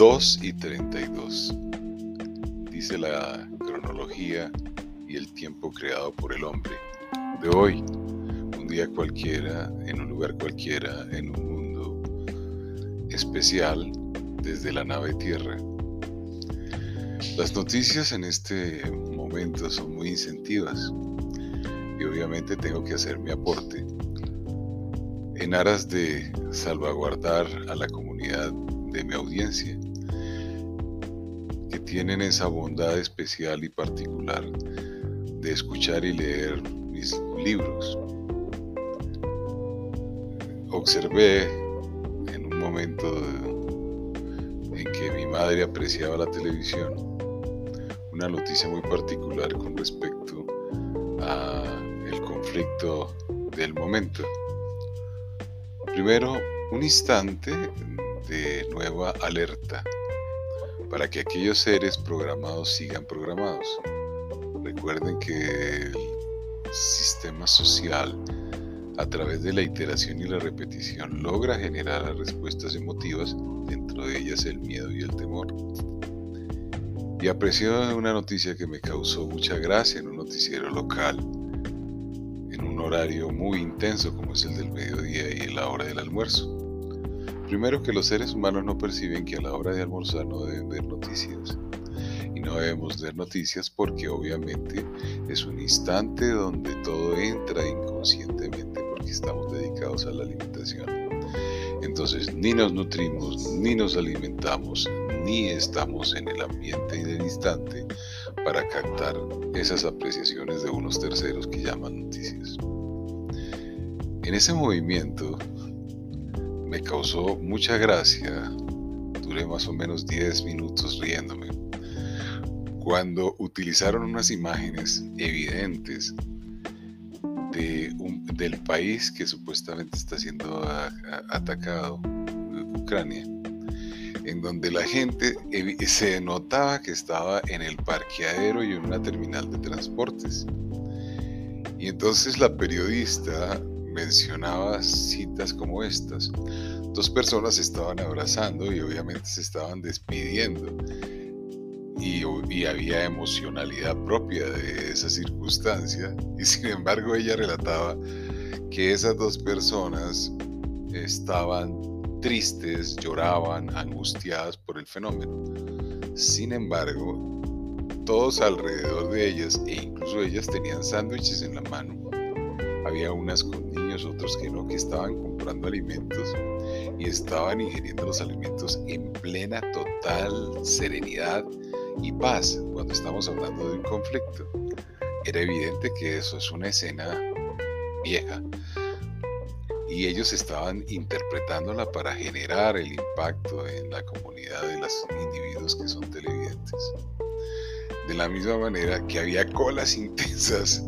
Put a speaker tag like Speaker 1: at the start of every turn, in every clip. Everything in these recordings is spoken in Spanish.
Speaker 1: 2 y 32. Dice la cronología y el tiempo creado por el hombre de hoy, un día cualquiera, en un lugar cualquiera, en un mundo especial desde la nave Tierra. Las noticias en este momento son muy incentivas y obviamente tengo que hacer mi aporte en aras de salvaguardar a la comunidad de mi audiencia, tienen esa bondad especial y particular de escuchar y leer mis libros. Observé en un momento en que mi madre apreciaba la televisión una noticia muy particular con respecto a el conflicto del momento. Primero, un instante de nueva alerta para que aquellos seres programados sigan programados. Recuerden que el sistema social, a través de la iteración y la repetición, logra generar respuestas emotivas, dentro de ellas el miedo y el temor. Y aprecio una noticia que me causó mucha gracia en un noticiero local, en un horario muy intenso como es el del mediodía y la hora del almuerzo. Primero que los seres humanos no perciben que a la hora de almorzar no deben ver noticias. Y no debemos ver noticias porque obviamente es un instante donde todo entra inconscientemente porque estamos dedicados a la alimentación. Entonces ni nos nutrimos, ni nos alimentamos, ni estamos en el ambiente y del instante para captar esas apreciaciones de unos terceros que llaman noticias. En ese movimiento me causó mucha gracia. Duré más o menos 10 minutos riéndome. Cuando utilizaron unas imágenes evidentes de del país que supuestamente está siendo atacado, Ucrania, en donde la gente se notaba que estaba en el parqueadero y en una terminal de transportes. Y entonces la periodista mencionaba citas como estas. Dos personas estaban abrazando y obviamente se estaban despidiendo. Y, y, había emocionalidad propia de esa circunstancia. Y sin embargo ella relataba que esas dos personas estaban tristes, lloraban, angustiadas por el fenómeno. Sin embargo, todos alrededor de ellas, e incluso ellas tenían sándwiches en la mano, había unas con niños, otros que no, que estaban comprando alimentos y estaban ingiriendo los alimentos en plena total serenidad y paz cuando estamos hablando de un conflicto. Era evidente que eso es una escena vieja y ellos estaban interpretándola para generar el impacto en la comunidad de los individuos que son televidentes. De la misma manera que había colas intensas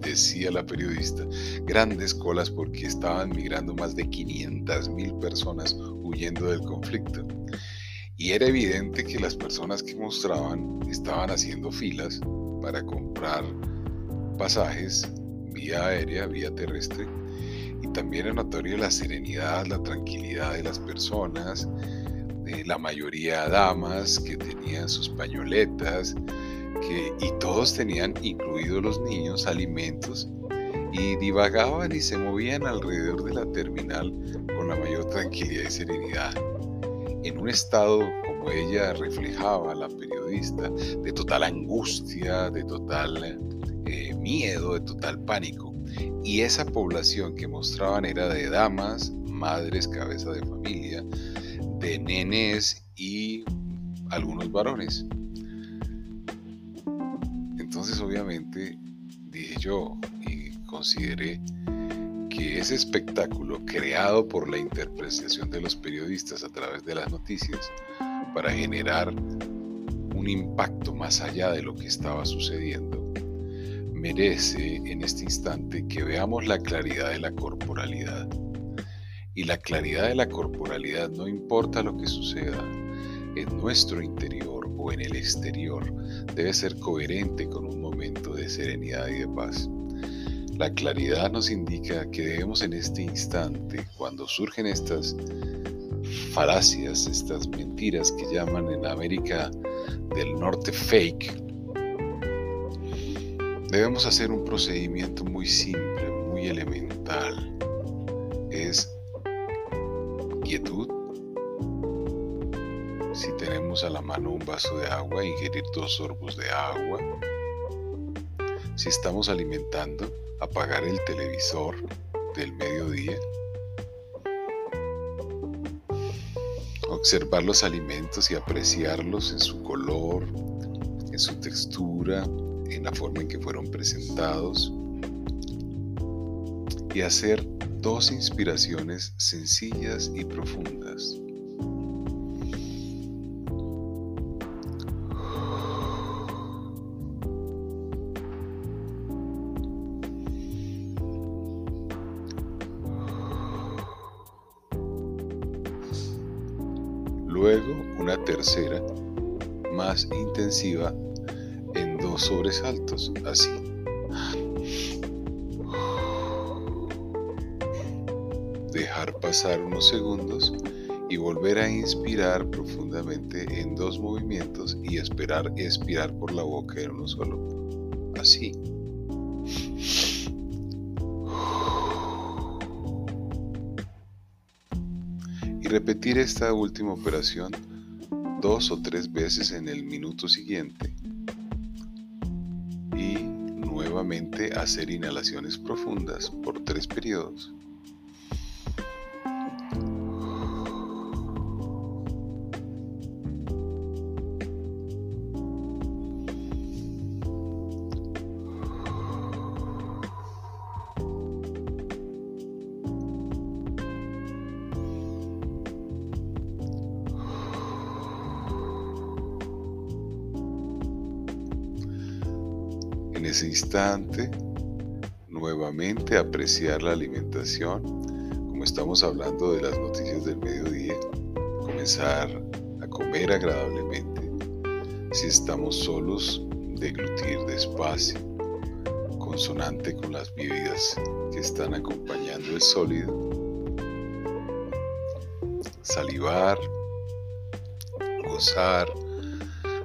Speaker 1: decía la periodista, grandes colas porque estaban migrando más de 500 mil personas huyendo del conflicto. Y era evidente que las personas que mostraban estaban haciendo filas para comprar pasajes vía aérea, vía terrestre. Y también era notoria la serenidad, la tranquilidad de las personas, de la mayoría damas que tenían sus pañoletas, y todos tenían, incluidos los niños, alimentos y divagaban y se movían alrededor de la terminal con la mayor tranquilidad y serenidad. En un estado, como ella reflejaba, la periodista, de total angustia, de total eh, miedo, de total pánico. Y esa población que mostraban era de damas, madres, cabeza de familia, de nenes y algunos varones. Obviamente dije yo y consideré que ese espectáculo creado por la interpretación de los periodistas a través de las noticias para generar un impacto más allá de lo que estaba sucediendo, merece en este instante que veamos la claridad de la corporalidad. Y la claridad de la corporalidad no importa lo que suceda en nuestro interior en el exterior debe ser coherente con un momento de serenidad y de paz. La claridad nos indica que debemos en este instante, cuando surgen estas falacias, estas mentiras que llaman en América del Norte fake, debemos hacer un procedimiento muy simple, muy elemental. Es quietud. Si tenemos a la mano un vaso de agua, ingerir dos sorbos de agua. Si estamos alimentando, apagar el televisor del mediodía observar los alimentos y apreciarlos en su color, en su textura, en la forma en que fueron presentados y hacer dos inspiraciones sencillas y profundas. Tercera más intensiva en dos sobresaltos, así. Dejar pasar unos segundos y volver a inspirar profundamente en dos movimientos y esperar expirar por la boca en uno solo. Así. repetir esta última operación dos o tres veces en el minuto siguiente y nuevamente hacer inhalaciones profundas por tres periodos. En ese instante, nuevamente apreciar la alimentación, como estamos hablando de las noticias del mediodía, comenzar a comer agradablemente. Si estamos solos, deglutir despacio, consonante con las bebidas que están acompañando el sólido. Salivar, gozar,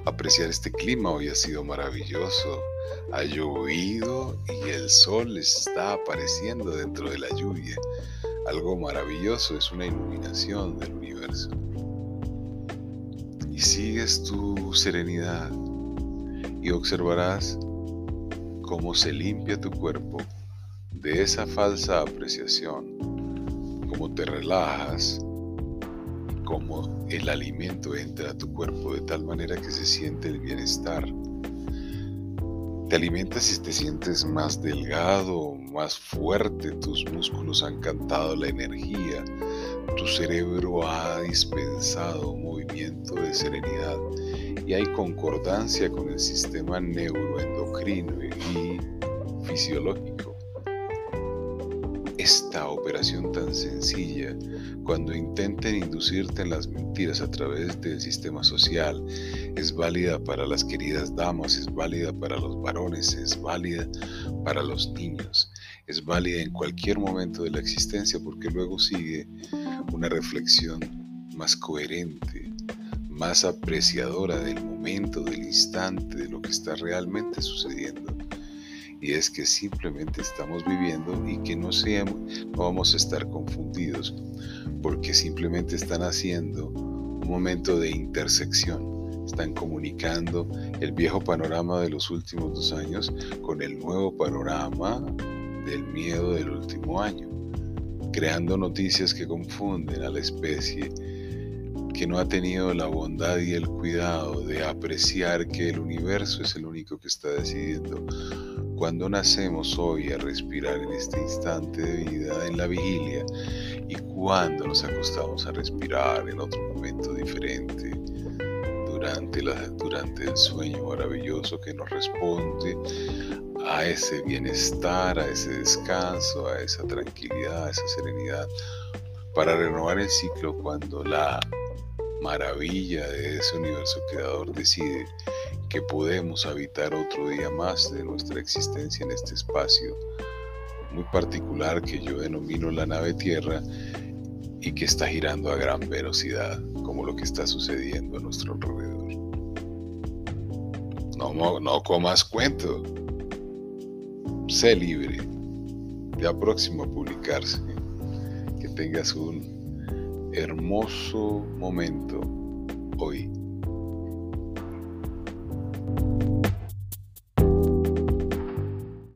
Speaker 1: apreciar este clima. Hoy ha sido maravilloso ha llovido y el sol está apareciendo dentro de la lluvia. Algo maravilloso, es una iluminación del universo. Y sigues tu serenidad y observarás cómo se limpia tu cuerpo de esa falsa apreciación, cómo te relajas, cómo el alimento entra a tu cuerpo de tal manera que se siente el bienestar te alimentas y te sientes más delgado, más fuerte, tus músculos han cantado la energía, tu cerebro ha dispensado movimiento de serenidad y hay concordancia con el sistema neuroendocrino y fisiológico esta operación tan sencilla, cuando intenten inducirte en las mentiras a través del sistema social, es válida para las queridas damas, es válida para los varones, es válida para los niños, es válida en cualquier momento de la existencia porque luego sigue una reflexión más coherente, más apreciadora del momento, del instante, de lo que está realmente sucediendo y es que simplemente estamos viviendo y que no, seamos, no vamos a estar confundidos porque simplemente están haciendo un momento de intersección. Están comunicando el viejo panorama de los últimos dos años con el nuevo panorama del miedo del último año, creando noticias que confunden a la especie que no ha tenido la bondad y el cuidado de apreciar que el universo es el único que está decidiendo cuando nacemos hoy a respirar en este instante de vida en la vigilia y cuando nos acostamos a respirar en otro momento diferente durante, durante el sueño maravilloso que nos responde a ese bienestar, a ese descanso, a esa tranquilidad, a esa serenidad, para renovar el ciclo cuando la maravilla de ese universo creador decide que podemos habitar otro día más de nuestra existencia en este espacio muy particular que yo denomino la nave Tierra y que está girando a gran velocidad, como lo que está sucediendo a nuestro alrededor. No, no comas cuento. Sé libre. Ya próximo a publicarse. Que tengas un hermoso momento hoy.